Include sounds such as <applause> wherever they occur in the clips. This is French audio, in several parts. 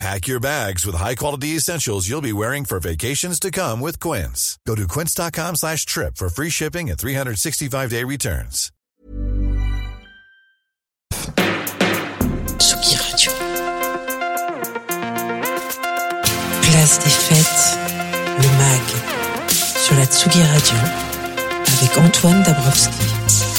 Pack your bags with high-quality essentials you'll be wearing for vacations to come with Quince. Go to quince.com slash trip for free shipping and 365-day returns. Tsugi Radio. Place des fêtes, le MAG, sur la Tsugi Radio, avec Antoine Dabrowski.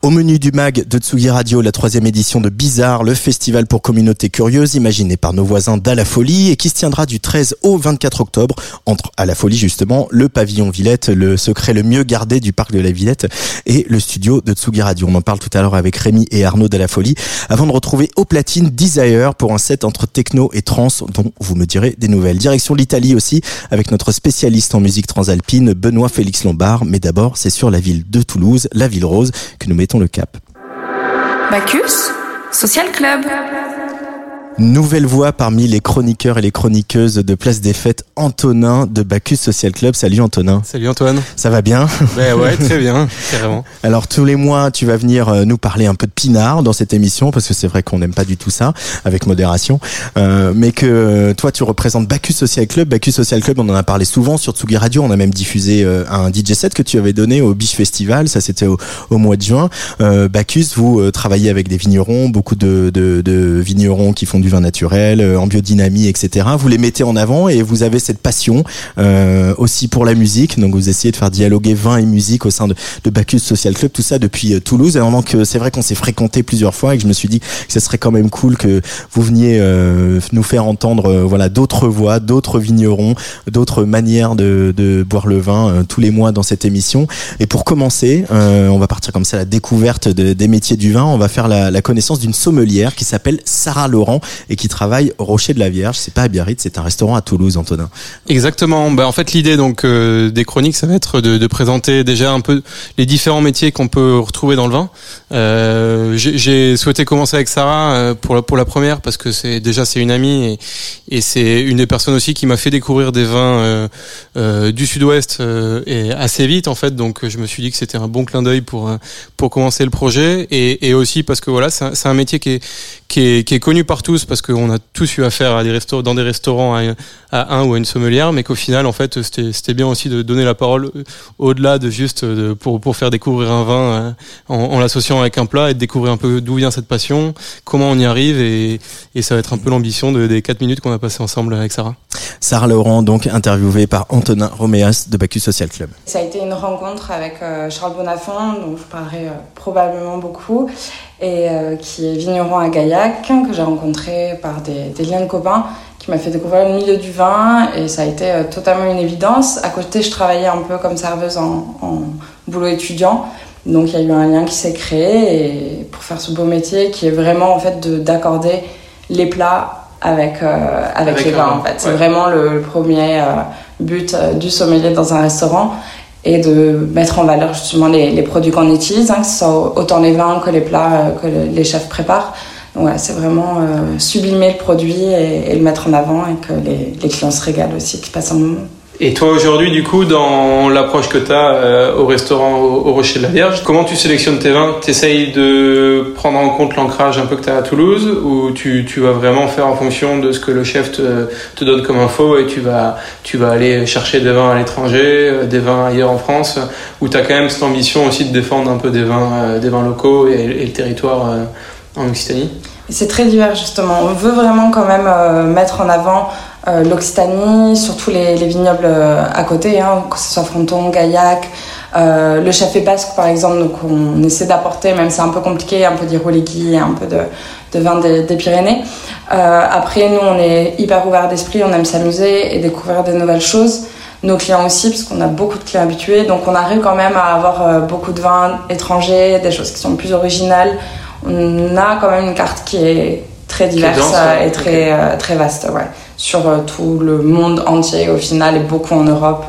Au menu du mag de Tsugi Radio, la troisième édition de Bizarre, le festival pour communautés curieuses imaginé par nos voisins d'À la Folie et qui se tiendra du 13 au 24 octobre entre À la Folie justement, le pavillon Villette, le secret le mieux gardé du parc de la Villette et le studio de Tsugi Radio. On en parle tout à l'heure avec Rémi et Arnaud d'À la Folie avant de retrouver au platine Desire pour un set entre techno et trance dont vous me direz des nouvelles. Direction l'Italie aussi avec notre spécialiste en musique transalpine Benoît Félix Lombard. Mais d'abord, c'est sur la ville de Toulouse, la ville rose, que nous mettons le cap. Bacchus Social Club. Nouvelle voix parmi les chroniqueurs et les chroniqueuses de Place des Fêtes, Antonin de Bacchus Social Club. Salut Antonin. Salut Antoine. Ça va bien? Ben ouais, <laughs> très bien, carrément. Alors tous les mois, tu vas venir euh, nous parler un peu de pinard dans cette émission, parce que c'est vrai qu'on n'aime pas du tout ça, avec modération, euh, mais que toi tu représentes Bacchus Social Club. Bacchus Social Club, on en a parlé souvent sur Tsugi Radio, on a même diffusé euh, un DJ set que tu avais donné au Biche Festival, ça c'était au, au mois de juin. Euh, Bacchus, vous euh, travaillez avec des vignerons, beaucoup de, de, de vignerons qui font du vin naturel, euh, en biodynamie, etc. Vous les mettez en avant et vous avez cette passion euh, aussi pour la musique. Donc vous essayez de faire dialoguer vin et musique au sein de, de Bacchus Social Club, tout ça depuis euh, Toulouse. Et donc euh, c'est vrai qu'on s'est fréquenté plusieurs fois et que je me suis dit que ce serait quand même cool que vous veniez euh, nous faire entendre euh, voilà d'autres voix, d'autres vignerons, d'autres manières de, de boire le vin tous les mois dans cette émission. Et pour commencer, on va partir comme ça à la découverte de- des métiers du vin. On va faire la, la connaissance d'une sommelière qui s'appelle Sarah Laurent et qui travaille au Rocher de la Vierge. C'est pas à Biarritz, c'est un restaurant à Toulouse, Antonin. Exactement. Bah, en fait, l'idée donc euh, des chroniques, ça va être de, présenter déjà un peu les différents métiers qu'on peut retrouver dans le vin. Euh, J'ai souhaité commencer avec Sarah euh, pour la, pour la première parce que c'est déjà c'est une amie et, c'est une des personnes aussi qui m'a fait découvrir des vins du Sud-Ouest assez vite en fait. Donc je me suis dit que c'était un bon clin d'œil pour pour commencer le projet et, aussi parce que voilà c'est un, un métier qui est qui est, qui est connu par tous parce qu'on a tous eu affaire à des restaurants dans des restaurants à, à un ou à une sommelière, mais qu'au final, en fait, c'était c'était bien aussi de donner la parole au-delà de juste de, pour, pour faire découvrir un vin euh, en, en l'associant avec un plat et de découvrir un peu d'où vient cette passion, comment on y arrive et, et ça va être un peu l'ambition de, des quatre minutes qu'on a passé ensemble avec Sarah. Sarah Laurent, donc interviewée par Antonin Roméas de Bacchus Social Club. Ça a été une rencontre avec euh, Charles Bonafont, dont je parlerai euh, probablement beaucoup, et euh, qui est vigneron à Gaillac, que j'ai rencontré par des, des liens de copains, qui m'a fait découvrir le milieu du vin, et ça a été euh, totalement une évidence. À côté, je travaillais un peu comme serveuse en, en boulot étudiant, donc il y a eu un lien qui s'est créé, et pour faire ce beau métier, qui est vraiment en fait de- d'accorder les plats avec, euh, avec, Avec les vins, vin, en fait. C'est vraiment le, le premier but du sommelier dans un restaurant et de mettre en valeur justement les, produits qu'on utilise, hein, que ce soit autant les vins que les plats euh, que le- les chefs préparent. Donc voilà, c'est vraiment euh, sublimer le produit et, et le mettre en avant et que les, les clients se régalent aussi, qu'ils passent un moment. Et toi aujourd'hui, du coup, dans l'approche que tu as au restaurant au, Rocher de la Vierge, comment tu sélectionnes tes vins? T'essayes de prendre en compte l'ancrage un peu que tu as à Toulouse ou tu, tu vas vraiment faire en fonction de ce que le chef te, donne comme info et tu vas, tu vas aller chercher des vins à l'étranger, euh, des vins ailleurs en France, ou tu as quand même cette ambition aussi de défendre un peu des vins, euh, des vins locaux et, le territoire euh, en Occitanie? C'est très divers justement. On veut vraiment quand même euh, mettre en avant euh, l'Occitanie, surtout les, les vignobles euh, à côté, hein, que ce soit Fronton, Gaillac, euh, le Chafé Basque par exemple. Donc on essaie d'apporter, même c'est un peu compliqué, un peu d'Iroligui, un peu de, de vin des, des Pyrénées. Après, nous, on est hyper ouvert d'esprit, on aime s'amuser et découvrir des nouvelles choses. Nos clients aussi, parce qu'on a beaucoup de clients habitués. Donc on arrive quand même à avoir beaucoup de vins étrangers, des choses qui sont plus originales. On a quand même une carte qui est très diverse dense, ouais. et très, très vaste. Ouais. Sur tout le monde entier au final et beaucoup en Europe.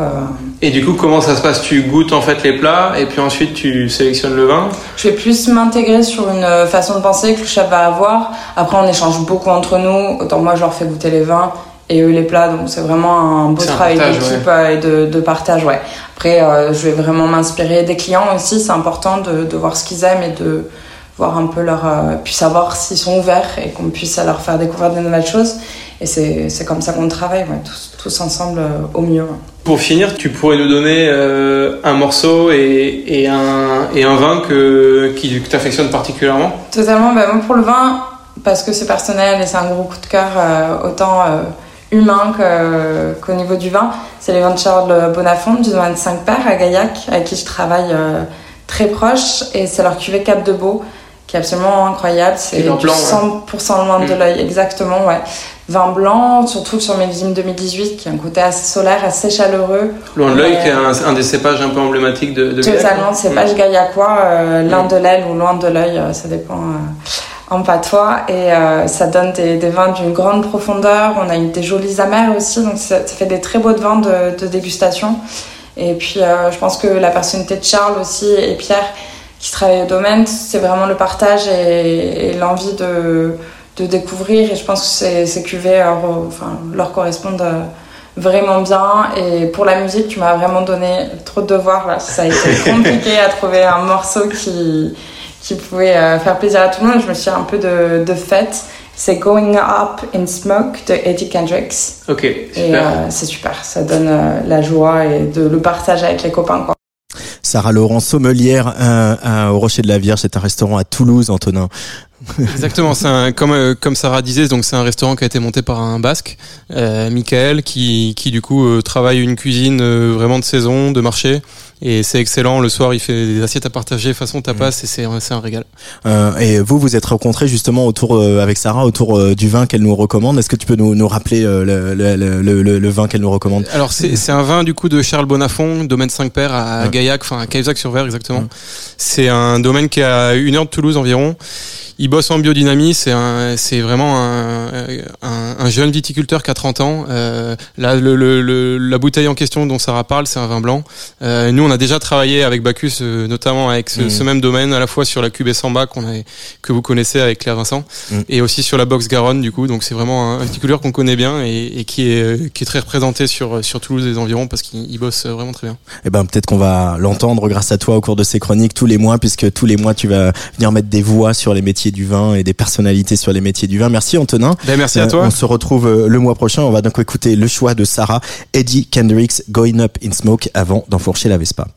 Et du coup, comment ça se passe? Tu goûtes en fait les plats et puis ensuite tu sélectionnes le vin? Je vais plus m'intégrer sur une façon de penser que le chef va avoir. Après, on échange beaucoup entre nous. Autant moi, je leur fais goûter les vins et eux les plats. Donc c'est vraiment un beau travail d'équipe et de, de, partage. Ouais. Après, je vais vraiment m'inspirer des clients aussi. C'est important de, de voir ce qu'ils aiment et de voir un peu leur. Euh, puis savoir s'ils sont ouverts et qu'on puisse leur faire découvrir de nouvelles choses. Et c'est comme ça qu'on travaille, tous, tous, ensemble euh, au mieux. Pour finir, tu pourrais nous donner euh, un morceau et, et, un, et un vin que, qui, affectionnes particulièrement? Totalement. Bah, moi, pour le vin, parce que c'est personnel et c'est un gros coup de cœur, autant humain qu'au niveau du vin, c'est les vins de Charles Bonafont du domaine 5 Pères à Gaillac, avec qui je travaille très proche. Et c'est leur cuvée Cap de Beau qui est absolument incroyable. C'est 100% loin de mm. l'œil, exactement, ouais. Vin blanc, surtout sur Millésime 2018, qui a un côté assez solaire, assez chaleureux. Loin de l'œil, qui est un, des cépages un peu emblématiques de, de Totalement, cépage mm. gaillacois, euh, l'un mm. de l'aile ou loin de l'œil, euh, ça dépend euh, en patois. Et ça donne des, vins d'une grande profondeur. On a eu des jolies amères aussi, donc ça, fait des très beaux vins de, de dégustation. Et puis, je pense que la personnalité de Charles aussi et Pierre qui travaillent au domaine, c'est vraiment le partage et, l'envie de, de, découvrir. Et je pense que ces, cuvées leur, enfin, leur correspondent euh, vraiment bien. Et pour la musique, tu m'as vraiment donné trop de devoirs. Là. Ça a été <laughs> compliqué à trouver un morceau qui, qui pouvait euh, faire plaisir à tout le monde. Je me suis un peu de, de fête. C'est Going Up in Smoke de Eddie Kendricks. Ok, super. Et euh, c'est super. Ça donne la joie et de le partager avec les copains. Quoi. Sarah Laurent sommelière au Rocher de la Vierge, c'est un restaurant à Toulouse, Antonin. Exactement, c'est un, comme euh, comme Sarah disait, donc c'est un restaurant qui a été monté par un Basque, euh, Michael, qui qui du coup euh, travaille une cuisine euh, vraiment de saison, de marché, et c'est excellent. Le soir, il fait des assiettes à partager façon tapas, mmh. et c'est c'est un régal. et vous, vous êtes rencontrés justement autour avec Sarah autour du vin qu'elle nous recommande. Est-ce que tu peux nous, nous rappeler le, le, le, le, vin qu'elle nous recommande? Alors c'est c'est un vin du coup de Charles Bonafont, domaine 5 Pères à Gaillac, enfin à Cahuzac-sur-Vert exactement. Mmh. C'est un domaine qui est à une heure de Toulouse environ il bosse en biodynamie, c'est vraiment un, un, jeune viticulteur qui a 30 ans. Euh, là, le, le, la bouteille en question dont Sarah parle, c'est un vin blanc. Euh, nous, on a déjà travaillé avec Bacchus, euh, notamment avec ce, ce, mmh. même domaine, à la fois sur la cuvée Samba qu'on a, que vous connaissez avec Claire Vincent, mmh. et aussi sur la box Garonne, du coup. Donc, c'est vraiment un, viticulteur qu'on connaît bien et, et, qui est qui est très représenté sur sur Toulouse et les environs parce qu'il bosse vraiment très bien. Et eh ben, peut-être qu'on va l'entendre grâce à toi au cours de ces chroniques tous les mois, puisque tous les mois tu vas venir mettre des voix sur les métiers du vin et des personnalités sur les métiers du vin. Merci Antonin. Ben, merci à toi. on se retrouve euh, le mois prochain. On va donc écouter le choix de Sarah, Eddie Kendricks, Going Up in Smoke avant d'enfourcher la Vespa.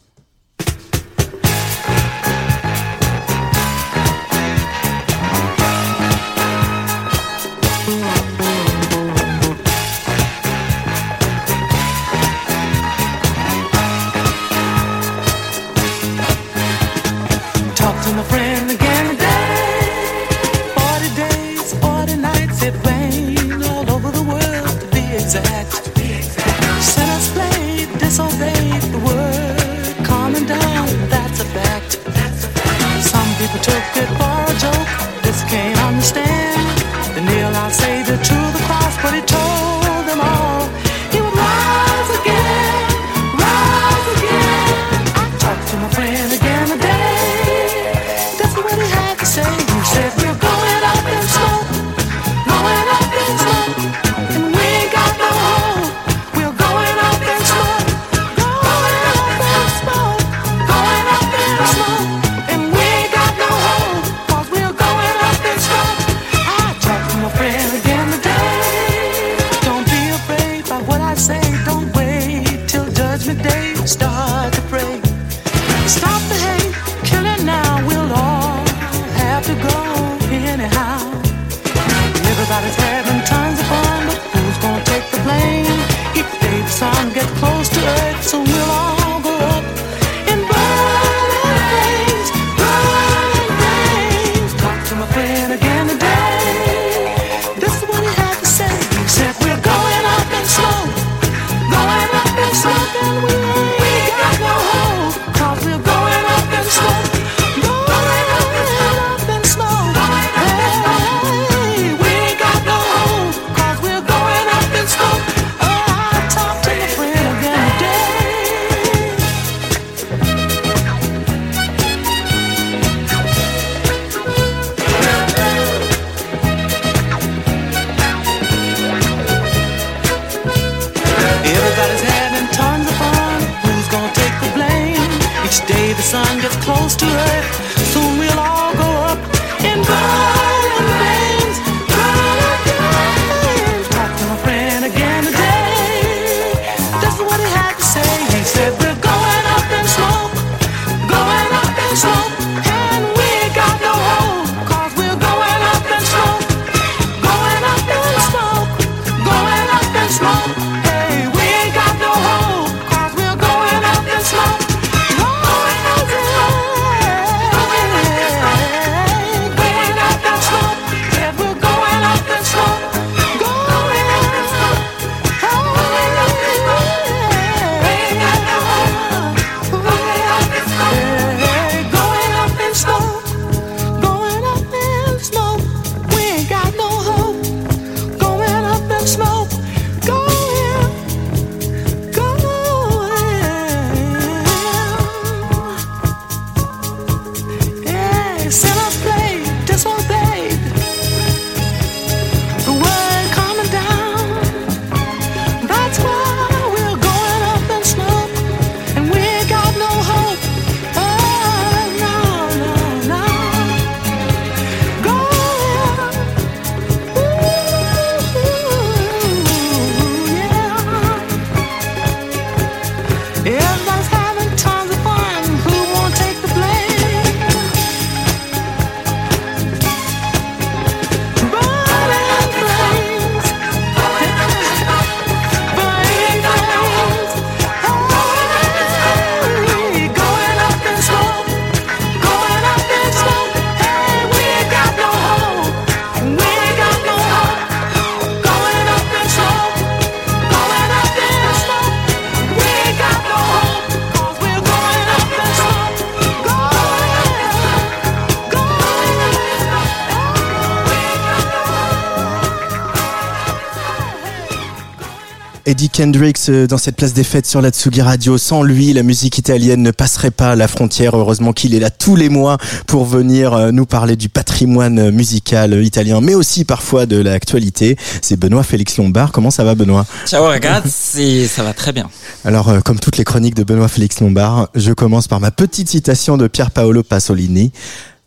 Eddie Kendricks euh, dans cette place des fêtes sur la Tsugi Radio. Sans lui, la musique italienne ne passerait pas la frontière. Heureusement qu'il est là tous les mois pour venir euh, nous parler du patrimoine musical italien, mais aussi parfois de l'actualité. C'est Benoît Félix Lombard. Comment ça va, Benoît? Ciao ragazzi, ça va très bien. Alors, euh, comme toutes les chroniques de Benoît Félix Lombard, je commence par ma petite citation de Pier Paolo Pasolini.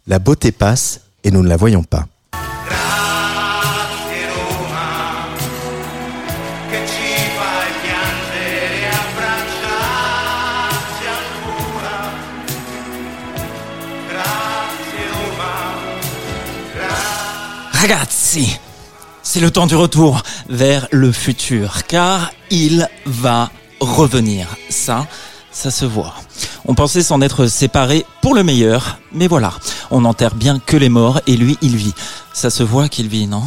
La beauté passe et nous ne la voyons pas. Ragazzi, c'est le temps du retour vers le futur, car il va revenir. Ça, ça se voit. On pensait s'en être séparés pour le meilleur, mais voilà, on n'enterre bien que les morts et lui, il vit. Ça se voit qu'il vit, non?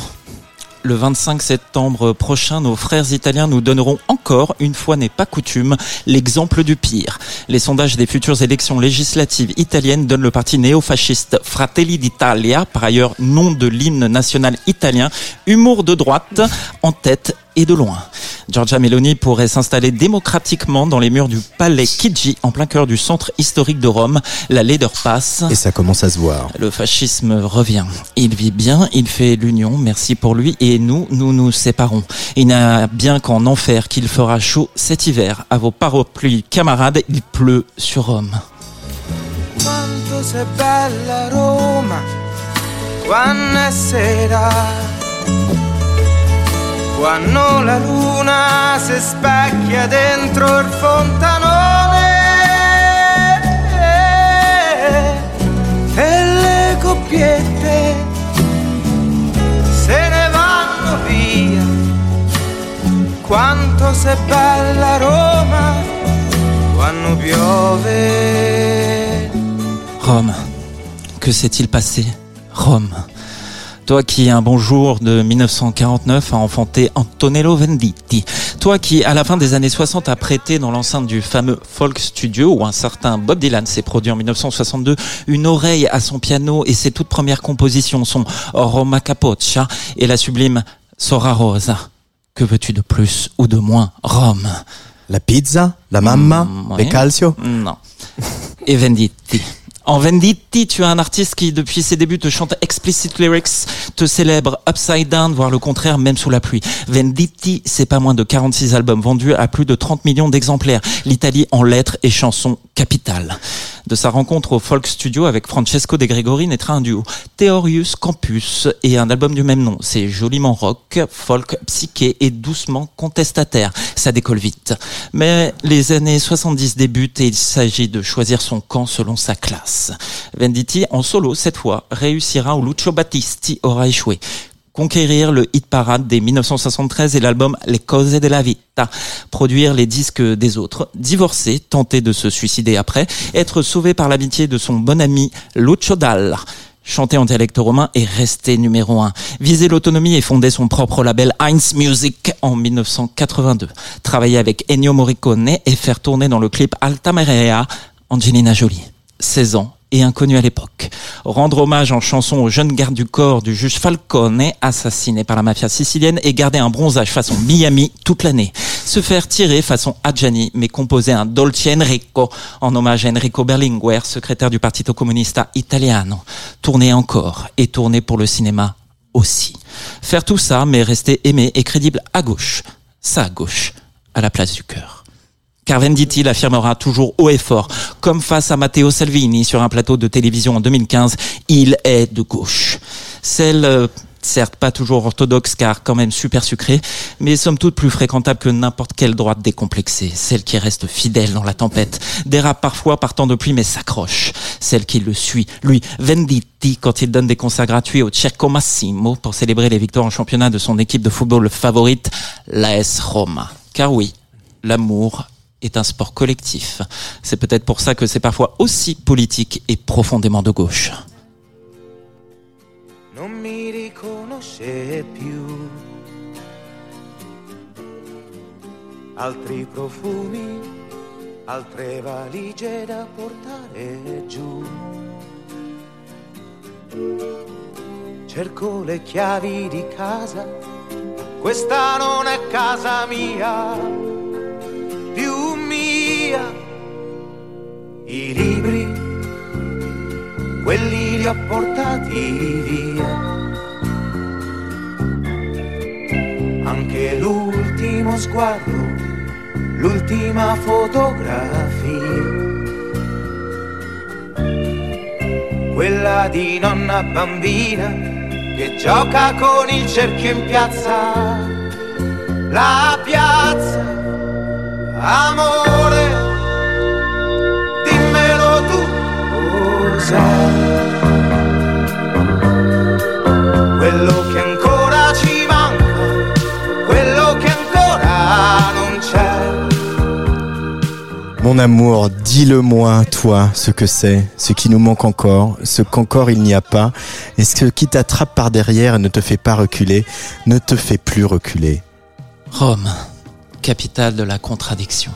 Le 25 septembre prochain, nos frères italiens nous donneront encore, une fois n'est pas coutume, l'exemple du pire. Les sondages des futures élections législatives italiennes donnent le parti néo-fasciste Fratelli d'Italia, par ailleurs nom de l'hymne national italien, humour de droite, en tête et de loin. Giorgia Meloni pourrait s'installer démocratiquement dans les murs du palais Chigi, en plein cœur du centre historique de Rome. La laideur passe. Et ça commence à se voir. Le fascisme revient. Il vit bien, il fait l'union, merci pour lui, et nous, nous nous séparons. Il n'a bien qu'en enfer qu'il fera chaud cet hiver. À vos parapluies, camarades, il pleut sur Rome. quanto sei bella Roma, quando è sera, quando la luna si specchia dentro il fontanone e le coppiette se ne vanno via. Quanto sei bella Roma quando piove. Rome. Que s'est-il passé Rome. Toi qui, un bon jour de 1949, a enfanté Antonello Venditti. Toi qui, à la fin des années 60, a prêté dans l'enceinte du fameux Folk Studio, où un certain Bob Dylan s'est produit en 1962, une oreille à son piano et ses toutes premières compositions, son Roma Capoccia et la sublime Sora Rosa. Que veux-tu de plus ou de moins Rome? La pizza, la mamma, Mm, les oui. calcio? Non. Et Venditti. En Venditti, tu as un artiste qui, depuis ses débuts, te chante explicit lyrics, te célèbre upside down, voire le contraire, même sous la pluie. Venditti, c'est pas moins de 46 albums vendus à plus de 30 millions d'exemplaires. L'Italie en lettres et chansons De sa rencontre au Folk Studio avec Francesco De Gregori naîtra un duo, Theorius Campus, et un album du même nom. C'est joliment rock, folk, psyché et doucement contestataire. Ça décolle vite. Mais les années 70 débutent et il s'agit de choisir son camp selon sa classe. Venditti, en solo cette fois, réussira où Lucio Battisti aura échoué conquérir le hit parade des 1973 et l'album Les Cose della Vita, produire les disques des autres, divorcer, tenter de se suicider après, être sauvé par l'amitié de son bon ami Lucio Dalla, chanter en dialecte romain et rester numéro un, viser l'autonomie et fonder son propre label Heinz Music en 1982, travailler avec Ennio Morricone et faire tourner dans le clip Alta Marea Angelina Jolie. 16 ans et inconnu à l'époque. Rendre hommage en chanson au jeune garde du corps du juge Falcone, assassiné par la mafia sicilienne, et garder un bronzage façon Miami toute l'année. Se faire tirer façon Adjani, mais composer un Dolce Enrico en hommage à Enrico Berlinguer, secrétaire du Partito Comunista Italiano. Tourner encore et tourner pour le cinéma aussi. Faire tout ça, mais rester aimé et crédible à gauche. Ça à gauche, à la place du cœur. Car Venditti l'affirmera toujours haut et fort, comme face à Matteo Salvini sur un plateau de télévision en 2015, il est de gauche. Celle, euh, certes pas toujours orthodoxe car quand même super sucrée, mais somme toute plus fréquentable que n'importe quelle droite décomplexée. Celle qui reste fidèle dans la tempête, dérape parfois par temps de pluie mais s'accroche. Celle qui le suit, lui, Venditti, quand il donne des concerts gratuits au Cerco Massimo pour célébrer les victoires en championnat de son équipe de football favorite, l'AS Roma. Car oui, l'amour est un sport collectif. C'est peut-être pour ça que c'est parfois aussi politique et profondément de gauche. non mi riconosce più. Altri profumi, altre valigie da portare giù. Cerco le chiavi di casa, questa non è casa mia, più mia. I libri quelli li ho portati via. Anche l'ultimo sguardo, l'ultima fotografia. Quella di nonna bambina che gioca con il cerchio in piazza. La piazza, amore, dimmelo tu quello che ancora ci manca, quello che ancora non c'è. Mon amour, dis-le-moi, toi, ce que c'est, ce qui nous manque encore, ce qu'encore il n'y a pas, et ce qui t'attrape par derrière et ne te fait pas reculer, ne te fait plus reculer. Rome, capitale de la contradiction.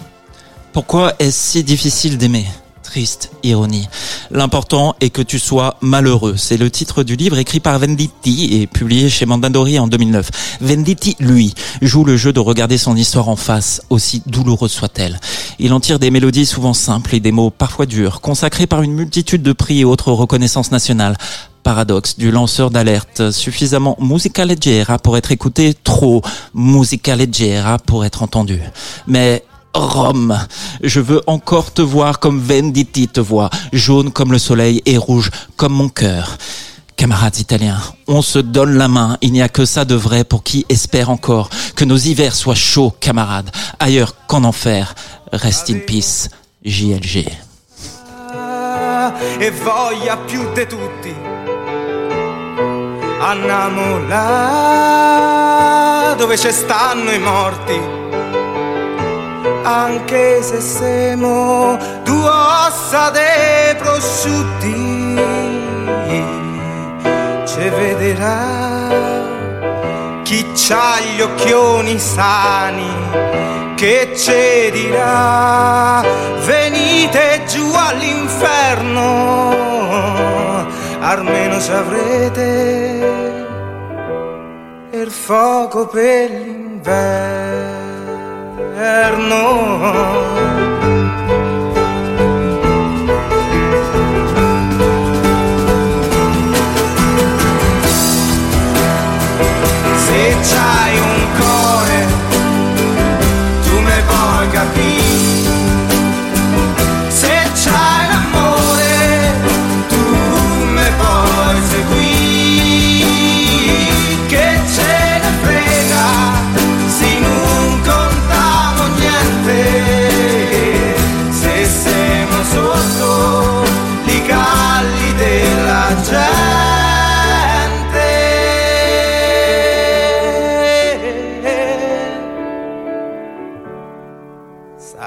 Pourquoi est-ce si difficile d'aimer? Triste ironie. L'important est que tu sois malheureux. C'est le titre du livre écrit par Venditti et publié chez Mandadori en 2009. Venditti, lui, joue le jeu de regarder son histoire en face, aussi douloureuse soit-elle. Il en tire des mélodies souvent simples et des mots parfois durs, consacrés par une multitude de prix et autres reconnaissances nationales. Paradoxe du lanceur d'alerte, suffisamment musica leggera pour être écouté, trop musica leggera pour être entendu. Mais Rome, je veux encore te voir comme Venditti te voit, jaune comme le soleil et rouge comme mon cœur. Camarades italiens, on se donne la main, il n'y a que ça de vrai pour qui espère encore que nos hivers soient chauds, camarades, ailleurs qu'en enfer. Rest in peace, JLG. e voglia più tutti andiamo là dove ci stanno i morti. Anche se siamo due ossa dei prosciutti ci vedrà chi c'ha gli occhioni sani che ci dirà venite giù all'inferno almeno ci avrete il fuoco per l'inverno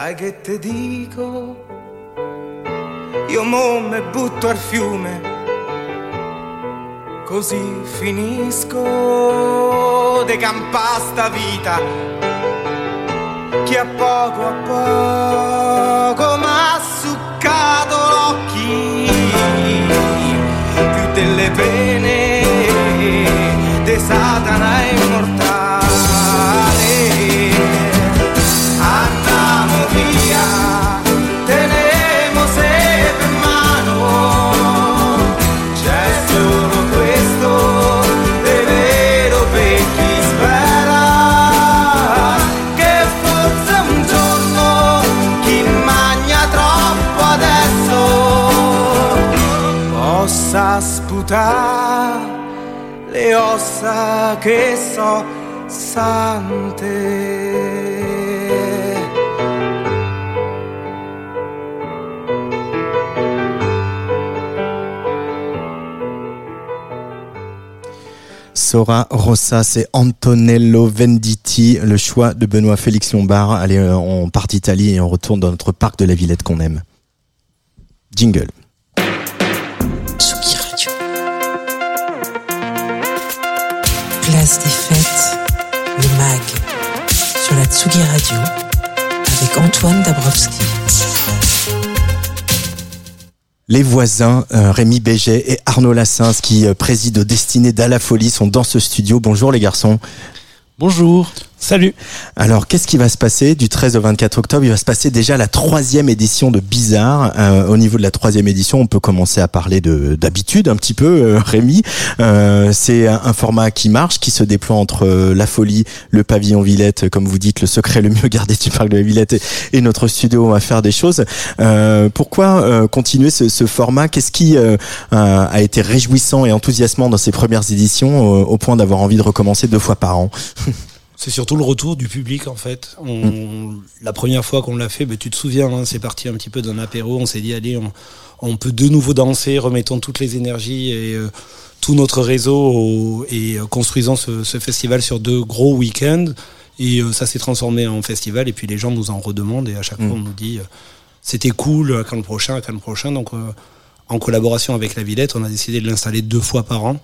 sai che te dico? Io mo me butto al fiume, così finisco de campa sta vita. Che a poco a poco Sora Rossa, c'est Antonello Venditti, le choix de Benoît Félix Lombard. Allez, euh, on part d'Italie et on retourne dans notre parc de la Villette qu'on aime. Jingle. Place des fêtes, le MAG, sur la Tsugi Radio, avec Antoine Dabrowski. Les voisins, euh, Rémi Béget et Arnaud Lassens, qui euh, président aux destinées d'Ala Folie, sont dans ce studio. Bonjour les garçons. Bonjour. Salut. Alors, qu'est-ce qui va se passer du 13 au 24 octobre? Il va se passer déjà la troisième édition de Bizarre. Euh, au niveau de la troisième édition, on peut commencer à parler de d'habitude un petit peu, euh, Rémi. Euh, c'est un, format qui marche, qui se déploie entre euh, la folie, le pavillon Villette, comme vous dites, le secret le mieux gardé du parc de la Villette et, notre studio. Va faire des choses. Euh, pourquoi euh, continuer ce, ce format? Qu'est-ce qui euh, a été réjouissant et enthousiasmant dans ces premières éditions, euh, au point d'avoir envie de recommencer deux fois par an? <laughs> C'est surtout le retour du public en fait. On, La première fois qu'on l'a fait, ben, tu te souviens, hein, c'est parti un petit peu d'un apéro. On s'est dit allez, on, on peut de nouveau danser, remettons toutes les énergies et euh, tout notre réseau au- et euh, construisons ce, ce festival sur deux gros week-ends. Et euh, ça s'est transformé en festival. Et puis les gens nous en redemandent et à chaque Mm. fois on nous dit euh, c'était cool, à quand le prochain, à quand le prochain. Donc euh, en collaboration avec la Villette, on a décidé de l'installer deux fois par an.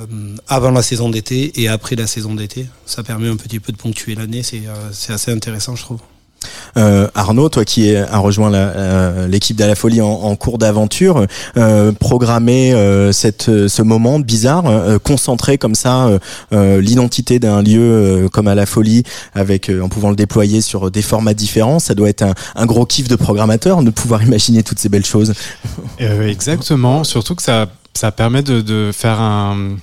Euh, avant la saison d'été et après la saison d'été. Ça permet un petit peu de ponctuer l'année, c'est euh, c'est assez intéressant, je trouve. Euh, Arnaud, toi qui es- a rejoint la- euh, l'équipe d'À la Folie en, en cours d'aventure, euh, programmer euh, cette, euh, ce moment bizarre, euh, concentrer comme ça euh, euh, l'identité d'un lieu euh, comme à la Folie, avec euh, en pouvant le déployer sur des formats différents, ça doit être un, un gros kiff de programmateur de pouvoir <laughs> imaginer toutes ces belles choses. Euh, exactement, surtout que ça, ça permet de, de faire un,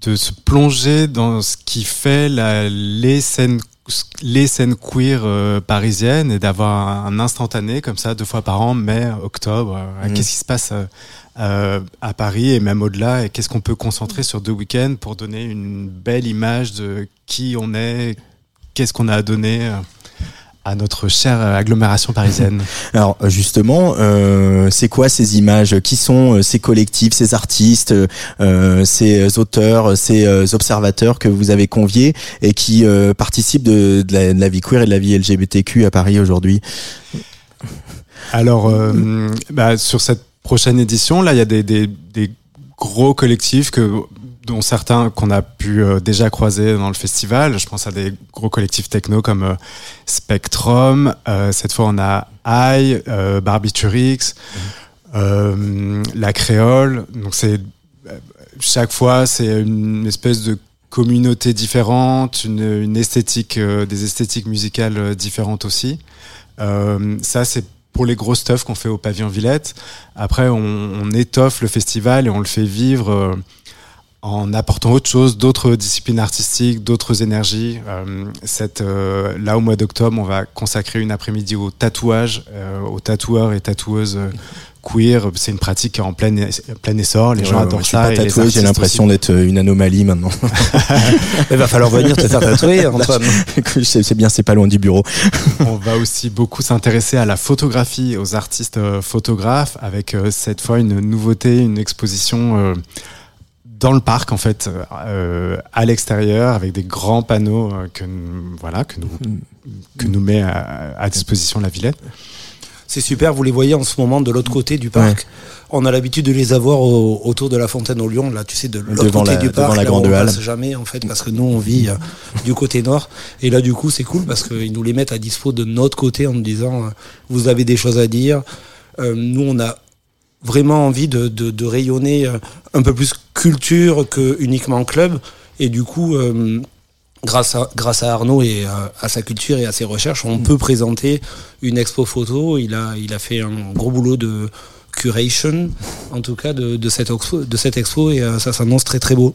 de se plonger dans ce qui fait la, les scènes les scènes queer euh, parisiennes et d'avoir un instantané comme ça deux fois par an, mai, octobre. euh, Mhm. Qu'est-ce qui se passe euh, à Paris et même au-delà et qu'est-ce qu'on peut concentrer sur deux week-ends pour donner une belle image de qui on est, qu'est-ce qu'on a à donner à notre chère euh, agglomération parisienne. <laughs> Alors euh, justement, euh, c'est quoi ces images? Qui sont ces collectifs, ces artistes, euh, ces auteurs, ces observateurs que vous avez conviés et qui euh, participent de, de la, de la vie queer et de la vie LGBTQ à Paris aujourd'hui? Alors, bah, sur cette prochaine édition, là, il y a des, des, des gros collectifs que dont certains qu'on a pu euh, déjà croiser dans le festival. Je pense à des gros collectifs techno comme euh, Spectrum. Euh, cette fois, on a I, Barbiturix, euh, La Créole. Donc, c'est chaque fois, c'est une espèce de communauté différente, une, une esthétique, des esthétiques musicales différentes aussi. Ça, c'est pour les gros stuff qu'on fait au pavillon Villette. Après, on, on étoffe le festival et on le fait vivre en apportant autre chose, d'autres disciplines artistiques, d'autres énergies. Euh, cette, euh, là, au mois d'octobre, on va consacrer une après-midi au tatouage, euh, aux tatoueurs et tatoueuses queer. C'est une pratique qui est en plein, plein essor. Les gens Ouais, adorent je suis ça. pas et les tatoué, j'ai l'impression d'être une anomalie maintenant. <laughs> Il va falloir venir te faire tatouer, <laughs> Antoine. c'est bien, c'est pas loin du bureau. <laughs> On va aussi beaucoup s'intéresser à la photographie, aux artistes photographes, avec euh, cette fois une nouveauté, une exposition euh, dans le parc en fait, euh, à l'extérieur, avec des grands panneaux euh, que nous- voilà que nous que nous met à, à disposition la Villette. C'est super, vous les voyez en ce moment de l'autre côté du parc. On a l'habitude de les avoir au- autour de la fontaine au Lyon, là, tu sais, de l'autre Devant côté la- du devant parc. la là où grande on halle. passe jamais, en fait, parce que nous, on vit euh, du côté nord. Et là, du coup, c'est cool parce qu'ils nous les mettent à dispo de notre côté en nous disant, euh, vous avez des choses à dire. Euh, nous, on a vraiment envie de, de, de rayonner euh, un peu plus culture que uniquement club. Et du coup, euh, grâce, à, grâce à Arnaud et à, à sa culture et à ses recherches, on peut présenter une expo photo. Il a, il a fait un gros boulot de curation, en tout cas, de, de, cette, expo, de cette expo. Et euh, ça s'annonce très très beau.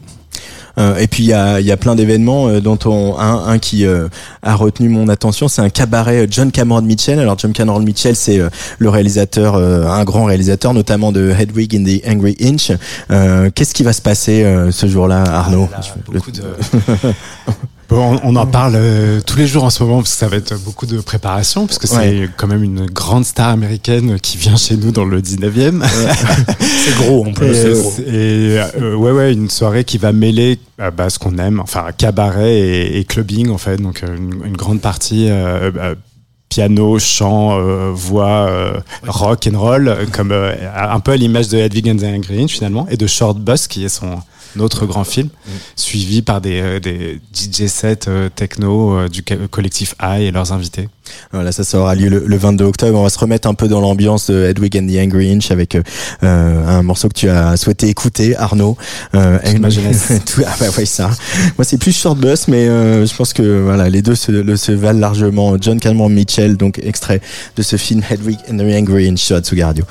Euh, et puis il y a, il y a plein d'événements euh, dont on un, un qui euh, a retenu mon attention, c'est un cabaret John Cameron Mitchell. Alors John Cameron Mitchell, c'est euh, le réalisateur, euh, un grand réalisateur, notamment de Hedwig in the Angry Inch. Euh, Qu'est-ce qui va se passer euh, ce jour-là, Arnaud? Le- beaucoup de- <laughs> Bon, on, en parle euh, tous les jours en ce moment parce que ça va être beaucoup de préparation parce que c'est Ouais. quand même une grande star américaine qui vient chez nous dans le 19e. <laughs> C'est gros en plus. Et, euh, et, euh, ouais, ouais, une soirée qui va mêler euh, bah, ce qu'on aime, enfin cabaret et, et clubbing en fait, donc une, une grande partie euh, piano, chant, euh, voix, euh, rock and roll, comme euh, un peu à l'image de Hedwig and the Angry Inch finalement, et de Short Bus qui est son autre grand film, suivi par des, euh, des DJ sets euh, techno euh, du collectif I et leurs invités. Voilà, ça, ça aura lieu le, le 22 octobre. On va se remettre un peu dans l'ambiance de Hedwig and the Angry Inch avec euh, un morceau que tu as souhaité écouter, Arnaud. Euh, Toute ma jeunesse. <laughs> Tout- ah bah ouais, ça. Moi, c'est plus Short Bus, mais euh, je pense que voilà, les deux se, se valent largement. John Cameron Mitchell, donc extrait de ce film Hedwig and the Angry Inch sur Atsuga Radio.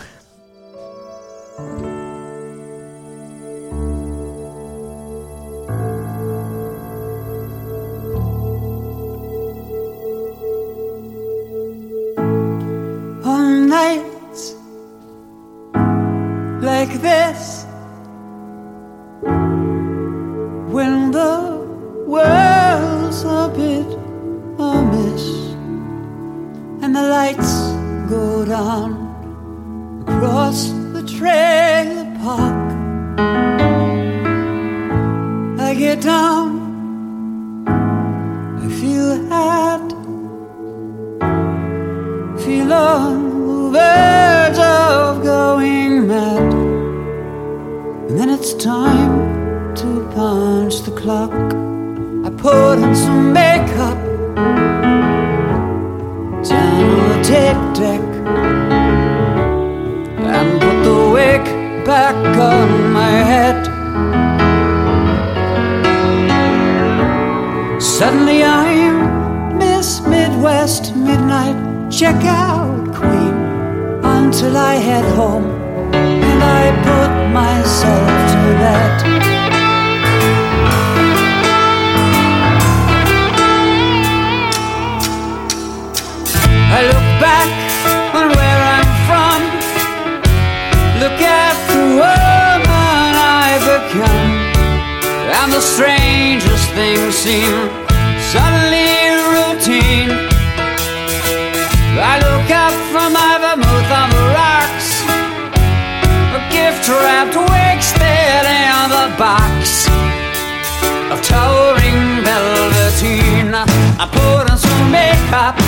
And the lights go down across the trailer park I get down I feel at feel on the verge of going mad. And then it's time to punch the clock. I put on some makeup and put the wig back on my head. Suddenly I'm Miss Midwest Midnight Checkout Queen until I head home and I put myself to bed. And the strangest things seem suddenly routine. I look up from my vermouth on the rocks, a gift wrapped wasted in the box of towering velveteen. I put on some makeup,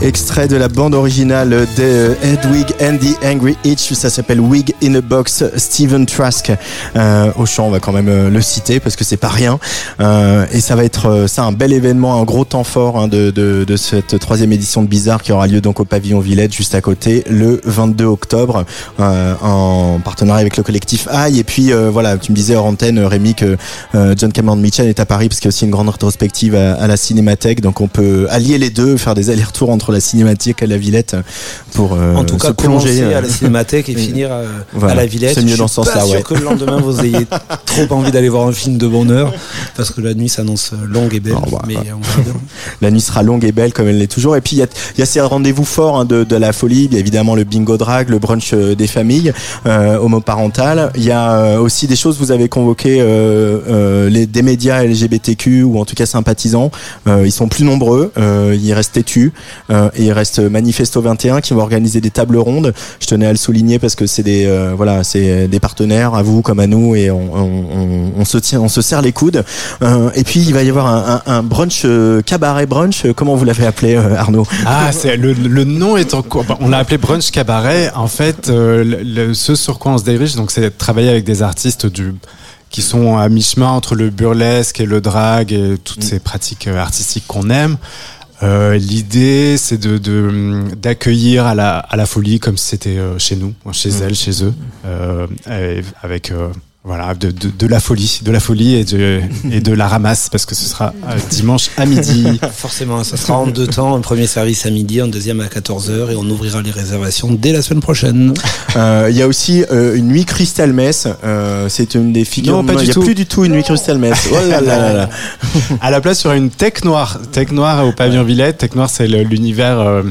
Extrait de la bande originale de Hedwig and the Angry Itch, ça s'appelle Wig in a Box, Steven Trask euh, au chant, on va quand même euh, le citer parce que c'est pas rien. Euh, et ça va être euh, ça un bel événement, un gros temps fort hein, de, de, de cette troisième édition de Bizarre qui aura lieu donc au pavillon Villette juste à côté le 22 octobre euh, en partenariat avec le collectif AI. Et puis euh, voilà, tu me disais hors antenne Rémi que euh, John Cameron Mitchell est à Paris parce qu'il y a aussi une grande rétrospective à, à la Cinémathèque, donc on peut allier les deux, faire des allers-retours entre entre la cinématique et la Villette pour euh, En tout cas, se plonger commencer euh, à la cinémathèque et <laughs> finir euh, Voilà. à la Villette. C'est mieux Je dans ce sens-là, pas sûr ouais. que le lendemain vous ayez <laughs> trop envie d'aller voir un film de bonne heure parce que la nuit s'annonce longue et belle. Oh, bah, mais bah. on. <laughs> La nuit sera longue et belle comme elle l'est toujours. Et puis il y a, il y a ces rendez-vous forts hein, de, de la folie. Il y a évidemment le bingo drag, le brunch des familles euh, homoparentales. Il y a aussi des choses. Vous avez convoqué euh, les, des médias LGBTQ ou en tout cas sympathisants. Ils sont plus nombreux. Euh, il reste Têtu euh, et il reste Manifesto 21 qui vont organiser des tables rondes. Je tenais à le souligner parce que c'est des euh, voilà c'est des partenaires à vous comme à nous et on, on, on, on se tient on se serre les coudes. Euh, et puis il va y avoir un, un, un brunch cabaret brunch. Comment vous l'avez appelé Arnaud Ah, c'est le, le nom est en cours. On l'a appelé brunch cabaret. En fait, le, ce sur quoi on se dirige, donc c'est de travailler avec des artistes du qui sont à mi-chemin entre le burlesque et le drag et toutes ces pratiques artistiques qu'on aime. Euh, L'idée, c'est de de- d'accueillir à la à la folie comme si c'était euh, chez nous, chez elles, chez eux, euh, et avec euh, voilà de, de, de la folie, de la folie et de et de la ramasse parce que ce sera euh, dimanche à midi. Forcément, ça sera en deux temps. Un premier service à midi, un deuxième à 14h et on ouvrira les réservations dès la semaine prochaine. Euh, Il y a aussi euh, une nuit Crystal Mess. Euh, c'est une des figures. Non, pas il du y a tout. plus du tout une nuit Crystal Mess. Oh là là là là. <laughs> À la place, sur une tech noire. Tech noire au pavillon Villette. Tech noire, c'est l'univers euh,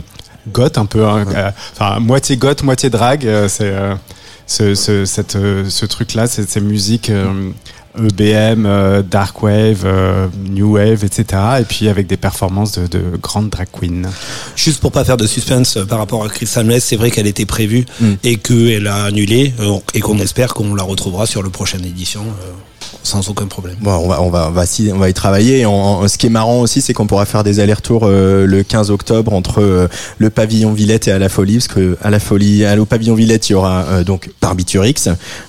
goth, un peu, hein, euh, enfin, moitié goth, moitié drag. euh, c'est euh, ce, ce, cette, euh, ce truc-là, c'est ces musiques euh, EBM, euh, dark wave, euh, new wave, etc. Et puis avec des performances de, de grandes drag queens. Juste pour pas faire de suspense euh, par rapport à Crystal Mess, c'est vrai qu'elle était prévue Mm. et qu'elle a annulé et qu'on espère qu'on la retrouvera sur le prochaine édition sans aucun problème. Bon, on va, on va, on va, si- on va y travailler. Et ce qui est marrant aussi, c'est qu'on pourra faire des allers-retours euh, le 15 octobre entre euh, le pavillon Villette et à la Folie, parce que à la Folie, à, au pavillon Villette, il y aura euh, donc Barbiturix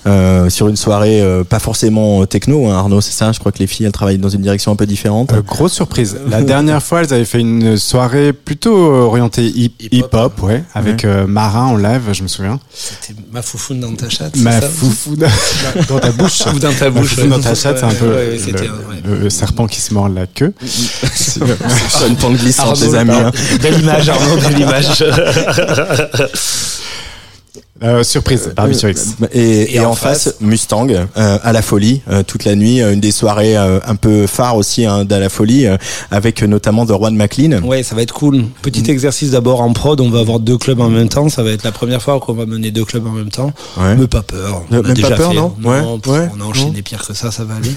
euh, sur une soirée euh, pas forcément techno. Hein, Arnaud, c'est ça? Je crois que les filles, elles travaillent dans une direction un peu différente. Euh, grosse surprise. La dernière fois, elles avaient fait une soirée plutôt orientée hip- Hip-hop. ouais, avec euh, Marin en live, je me souviens. C'était ma foufoune dans ta chatte. Ma ça? foufou <laughs> dans ta bouche. Ou dans ta bouche. foufou dans ta c'est un peu Ouais, le, le- le serpent qui se mord la queue. <laughs> Sur <laughs> une pente glissante, les amis. hein. Belle image, Arnaud, belle image. <laughs> Euh, surprise, Barbiturix. Et, et, Et en, en face, face, Mustang euh, à la folie euh, toute la nuit, euh, une des soirées euh, un peu phares aussi hein, d'à la folie, euh, avec euh, notamment The Juan McLean. Ouais, ça va être cool. Petit Mm. exercice d'abord en prod. On va avoir deux clubs en même temps. Ça va être la première fois qu'on va mener deux clubs en même temps. Ouais. Mais pas peur. On a même déjà pas peur, fait. non Ouais, pff, ouais, On a enchaîné pire que ça, ça va <laughs> aller.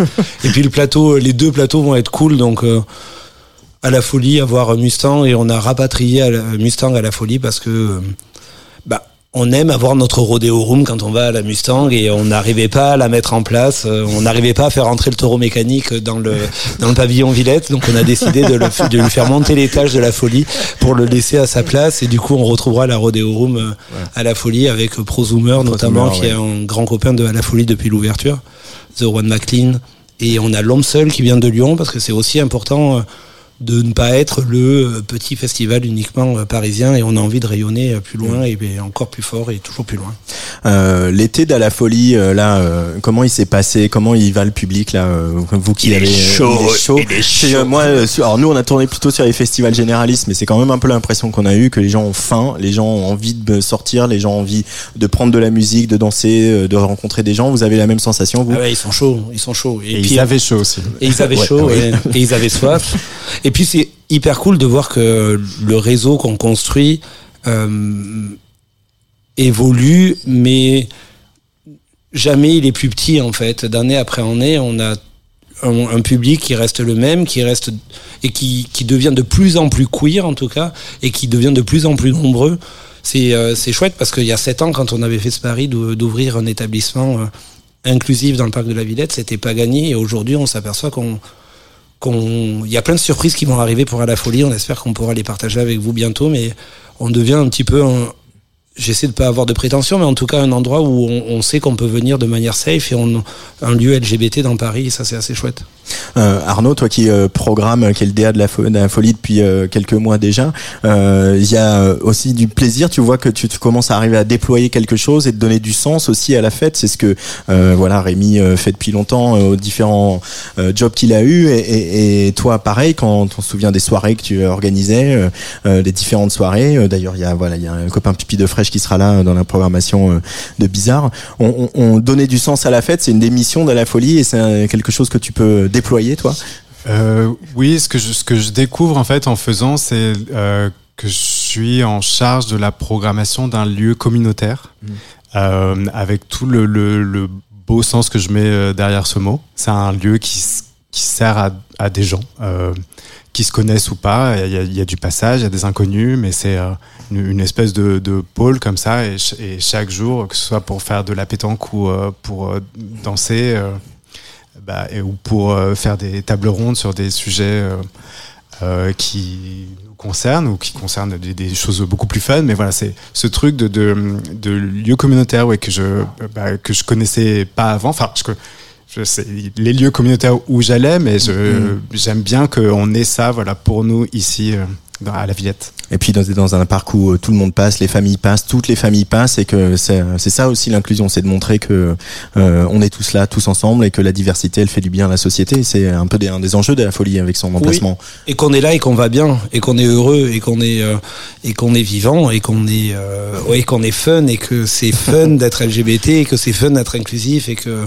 et puis le plateau, les deux plateaux vont être cool. Donc euh, à la folie, avoir Mustang et on a rapatrié à la- Mustang à la folie parce que euh, bah on aime avoir notre rodeo room quand on va à la Mustang et on n'arrivait pas à la mettre en place, euh, on n'arrivait pas à faire rentrer le taureau mécanique dans le dans le pavillon Villette, donc on a décidé de, le, f- de lui faire monter l'étage de la folie pour le laisser à sa place. Et du coup on retrouvera la rodeo room euh, à la folie avec euh, Prosumer notamment Zoomer, qui est un grand copain de à la folie depuis l'ouverture, The One McLean et on a l'homme seul qui vient de Lyon parce que c'est aussi important euh, de ne pas être le euh, petit festival uniquement euh, parisien et on a envie de rayonner euh, plus loin et, et encore plus fort et toujours plus loin. Euh, L'été d'à la folie, euh, là, euh, comment il s'est passé? Comment il va le public là Vous qui Il est avez chaud, il est chaud. il est chaud. euh, moi, alors nous, on a tourné plutôt sur les festivals généralistes, mais c'est quand même un peu l'impression qu'on a eu que les gens ont faim, les gens ont envie de sortir, les gens ont envie de prendre de la musique, de danser, de rencontrer des gens. Vous avez la même sensation, vous? Ah ouais, ils sont chauds, ils sont chauds. Et, ils avaient chaud aussi. Et ils avaient Ouais, chaud et, et ils avaient soif. Et <laughs> puis c'est hyper cool de voir que le réseau qu'on construit euh, évolue, mais jamais il est plus petit en fait. D'année après année, on a un, public qui reste le même, qui reste et qui, devient de plus en plus queer en tout cas, et qui devient de plus en plus nombreux. C'est euh, chouette parce qu'il y a sept ans, quand on avait fait ce pari d'ou- d'ouvrir un établissement euh, inclusif dans le parc de la Villette, c'était pas gagné. Et aujourd'hui, on s'aperçoit qu'on il y a plein de surprises qui vont arriver pour à la folie. On espère qu'on pourra les partager avec vous bientôt, mais on devient un petit peu un, J'essaie de pas avoir de prétention, mais en tout cas un endroit où on, sait qu'on peut venir de manière safe et on, un lieu LGBT dans Paris, et ça c'est assez chouette. Euh, Arnaud, toi qui euh, programme, qui est le DA de la, folie depuis euh, quelques mois déjà, il y a aussi du plaisir. Tu vois que tu, commences à arriver à déployer quelque chose et de donner du sens aussi à la fête. C'est ce que voilà Rémi fait depuis longtemps aux différents jobs qu'il a eu. Et, toi, pareil, quand on se souvient des soirées que tu organisais, les différentes soirées. D'ailleurs, il y a voilà, il y a un copain Pipi de Fraîche qui sera là dans la programmation de Bizarre. On, on, on donnait du sens à la fête. C'est une des missions de la folie et c'est quelque chose que tu peux déployer, toi. Euh, oui, ce que je, ce que je découvre en fait en faisant, c'est euh, que je suis en charge de la programmation d'un lieu communautaire, euh, avec tout le, le, le beau sens que je mets derrière ce mot. C'est un lieu qui, qui sert à, à des gens, qui se connaissent ou pas. Il y a, il y a du passage, il y a des inconnus, mais c'est euh, une, une espèce de, de pôle comme ça. Et, ch- et chaque jour, que ce soit pour faire de la pétanque ou euh, pour euh, danser. Bah, et, ou pour euh, faire des tables rondes sur des sujets euh, euh, qui nous concernent ou qui concernent des, des choses beaucoup plus fun. Mais voilà, c'est ce truc de, de, de lieu communautaire ouais, que, je, bah, que je connaissais pas avant. Enfin, je, je sais les lieux communautaires où j'allais, mais je- j'aime bien qu'on ait ça voilà, pour nous ici dans- à la Villette. Et puis dans, dans un parc où euh, tout le monde passe, les familles passent, toutes les familles passent, et que c'est c'est ça aussi l'inclusion, c'est de montrer que euh, on est tous là, tous ensemble, et que la diversité, elle fait du bien à la société. C'est un peu des, un des enjeux de la folie avec son emplacement. Et qu'on est là et qu'on va bien et qu'on est heureux et qu'on est euh, et qu'on est vivant et qu'on est euh, ouais qu'on est fun et que c'est fun <laughs> d'être LGBT et que c'est fun d'être inclusif et que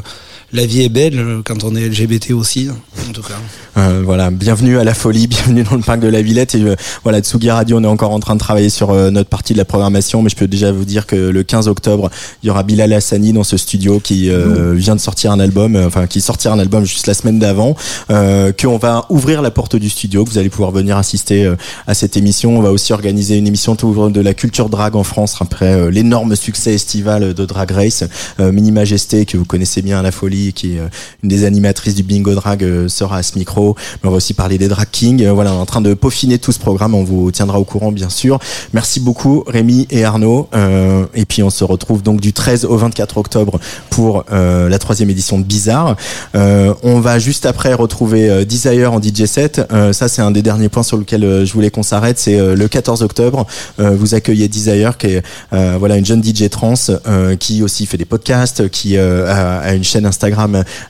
la vie est belle euh, quand on est LGBT aussi en tout cas. Euh, voilà, bienvenue à la folie, <laughs> bienvenue dans le parc de la Villette. Et euh, voilà, Tsugi Radio, on est encore en train de travailler sur euh, notre partie de la programmation, mais je peux déjà vous dire que le 15 octobre, il y aura Bilal Hassani dans ce studio qui vient de sortir un album, enfin qui sortira un album juste la semaine d'avant, euh, qu'on va ouvrir la porte du studio, que vous allez pouvoir venir assister à cette émission. On va aussi organiser une émission de la culture drag en France après l'énorme succès estival de Drag Race. Mini Majesté, que vous connaissez bien à la folie, qui est euh, une des animatrices du bingo drag, euh, sera à ce micro. Mais on va aussi parler des drag kings. Euh, voilà, on est en train de peaufiner tout ce programme. On vous tiendra au courant, bien sûr. Merci beaucoup, Rémi et Arnaud. Euh, et puis on se retrouve donc du 13 au 24 octobre pour euh, la troisième édition de Bizarre. Euh, on va juste après retrouver Desire en DJ set. Ça, c'est un des derniers points sur lequel je voulais qu'on s'arrête. C'est le 14 octobre. Vous accueillez Desire, qui est voilà une jeune DJ trans qui aussi fait des podcasts, qui a une chaîne Instagram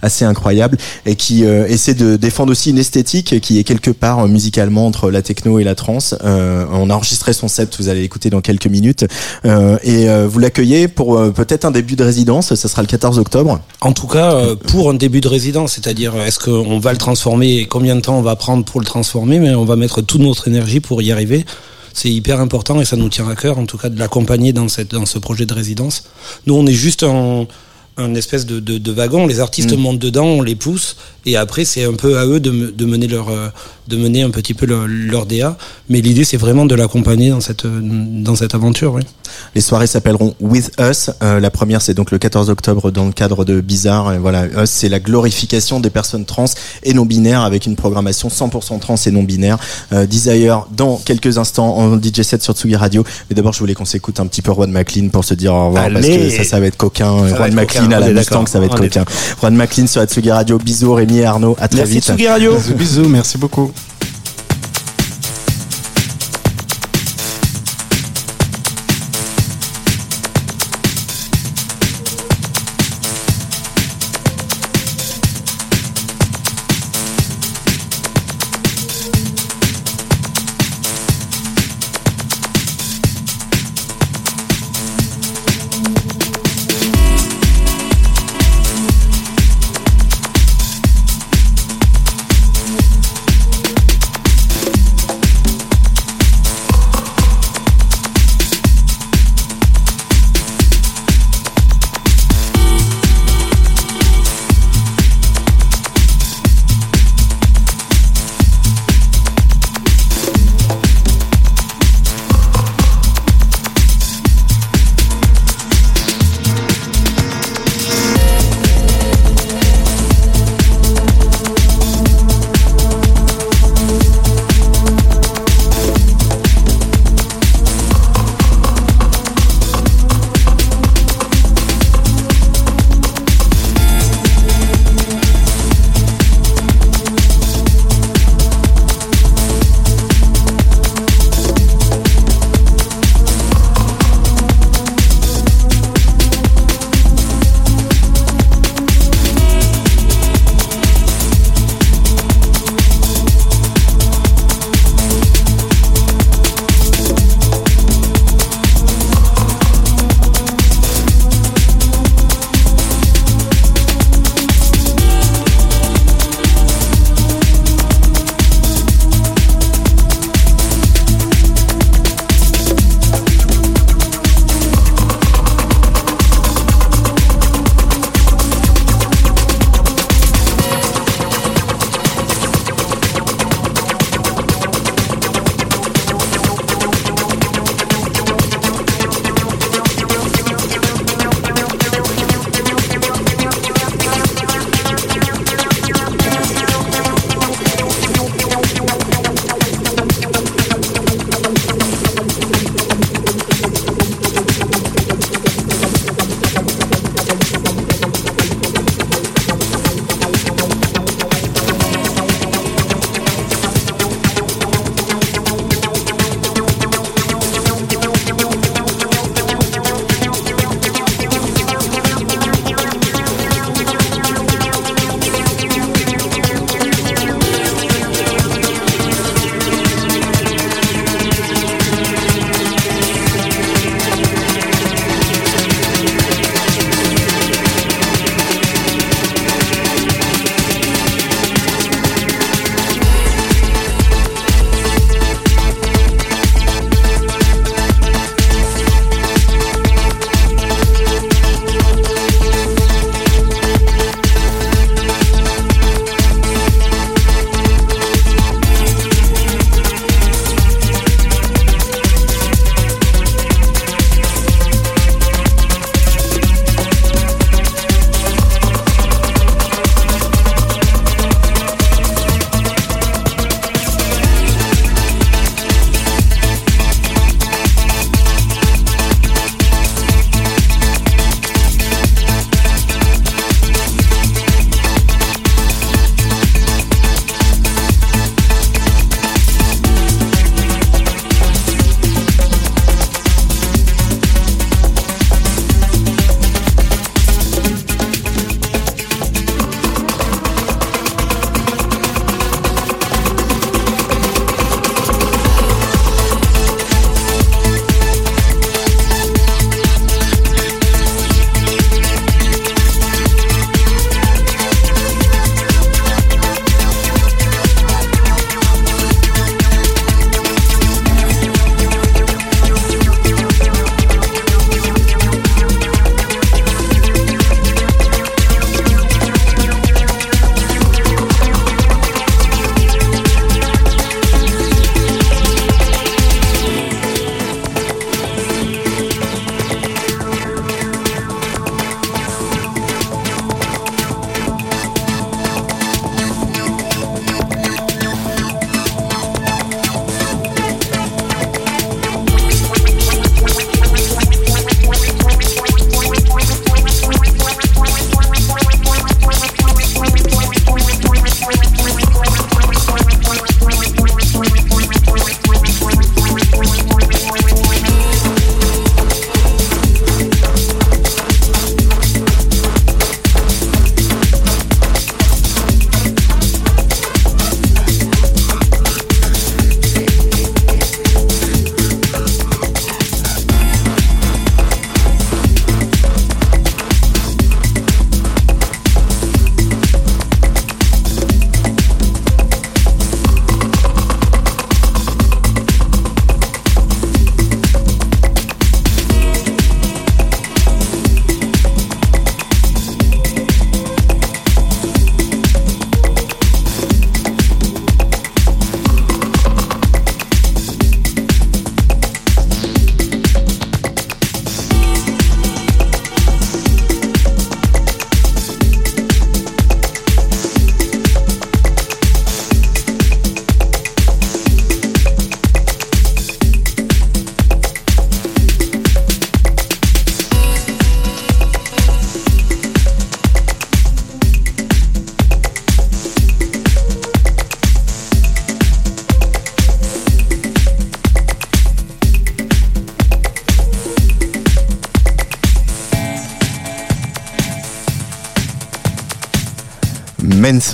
assez incroyable et qui euh, essaie de défendre aussi une esthétique qui est quelque part euh, musicalement entre la techno et la trance. Euh, on a enregistré son set, vous allez l'écouter dans quelques minutes. Euh, et euh, vous l'accueillez pour euh, peut-être un début de résidence. Ça sera le 14 octobre. En tout cas, euh, pour un début de résidence, c'est-à-dire euh, est-ce qu'on va le transformer et combien de temps on va prendre pour le transformer, mais on va mettre toute notre énergie pour y arriver. C'est hyper important et ça nous tient à cœur, en tout cas, de l'accompagner dans, ce projet de résidence. Nous, on est juste un, un espèce de, de, de wagon. Les artistes Mm. montent dedans, on les pousse, et après, c'est un peu à eux de, de mener leur, euh, de mener un petit peu leur, leur DA. Mais l'idée, c'est vraiment de l'accompagner dans cette, euh, dans cette aventure. Oui. Les soirées s'appelleront With Us. Euh, la première, c'est donc le 14 octobre dans le cadre de Bizarre. Et voilà, Us, c'est la glorification des personnes trans et non binaires avec une programmation 100% trans et non binaire. Euh, Desire dans quelques instants en DJ set sur Tsugi Radio. Mais d'abord, je voulais qu'on s'écoute un petit peu Juan McLean pour se dire au revoir parce que ça, ça va être coquin. Ça Juan McLean coquin, à la Mustang, ça va être coquin. Juan McLean sur la Tsugi Radio. Bisous Rémi et Arnaud. À très Merci vite. Tsugi Radio. Bisous, bisous, merci beaucoup.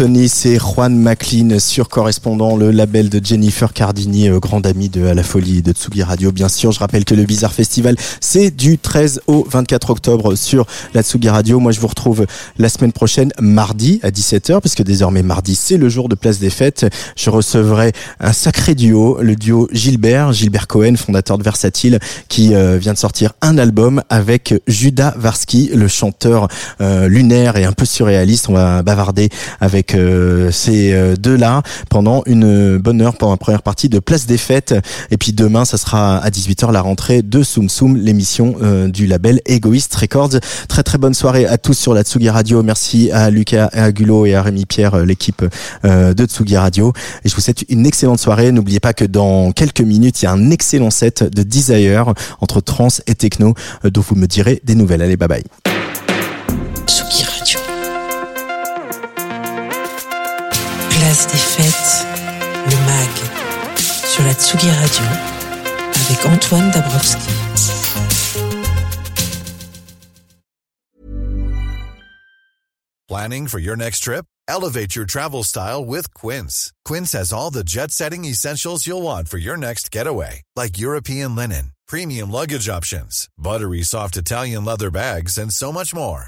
Manthony, c'est Juan McLean sur correspondant, le label de Jennifer Cardini, euh, grande amie de la Folie de Tsugi Radio. Bien sûr, je rappelle que le Bizarre Festival, c'est du 13 au 24 octobre sur la Tsugi Radio. Moi, je vous retrouve la semaine prochaine, mardi à 17h, parce que désormais mardi, c'est le jour de Place des Fêtes. Je recevrai un sacré duo, le duo Gilbert, Gilbert Cohen, fondateur de Versatile, qui euh, vient de sortir un album avec Judas Varsky, le chanteur euh, lunaire et un peu surréaliste. On va bavarder avec euh, ces euh, deux-là pendant une bonne heure pendant la première partie de Place des Fêtes. Et puis demain, ça sera à 18h la rentrée de Soum Soum, l'émission euh, du label Egoist Records. Très très bonne soirée à tous sur la Tsugi Radio. Merci à Lucas, à Gulo et à Rémi Pierre, euh, l'équipe de Tsugi Radio. Et je vous souhaite une excellente soirée. N'oubliez pas que dans quelques minutes, il y a un excellent set de Desire entre trance et techno dont vous me direz des nouvelles. Allez, bye bye. Place des fêtes, le MAG, sur la Tsugi Radio, avec Antoine Dabrowski. Planning for your next trip? Elevate your travel style with Quince. Quince has all the jet setting essentials you'll want for your next getaway, like European linen, premium luggage options, buttery soft Italian leather bags, and so much more.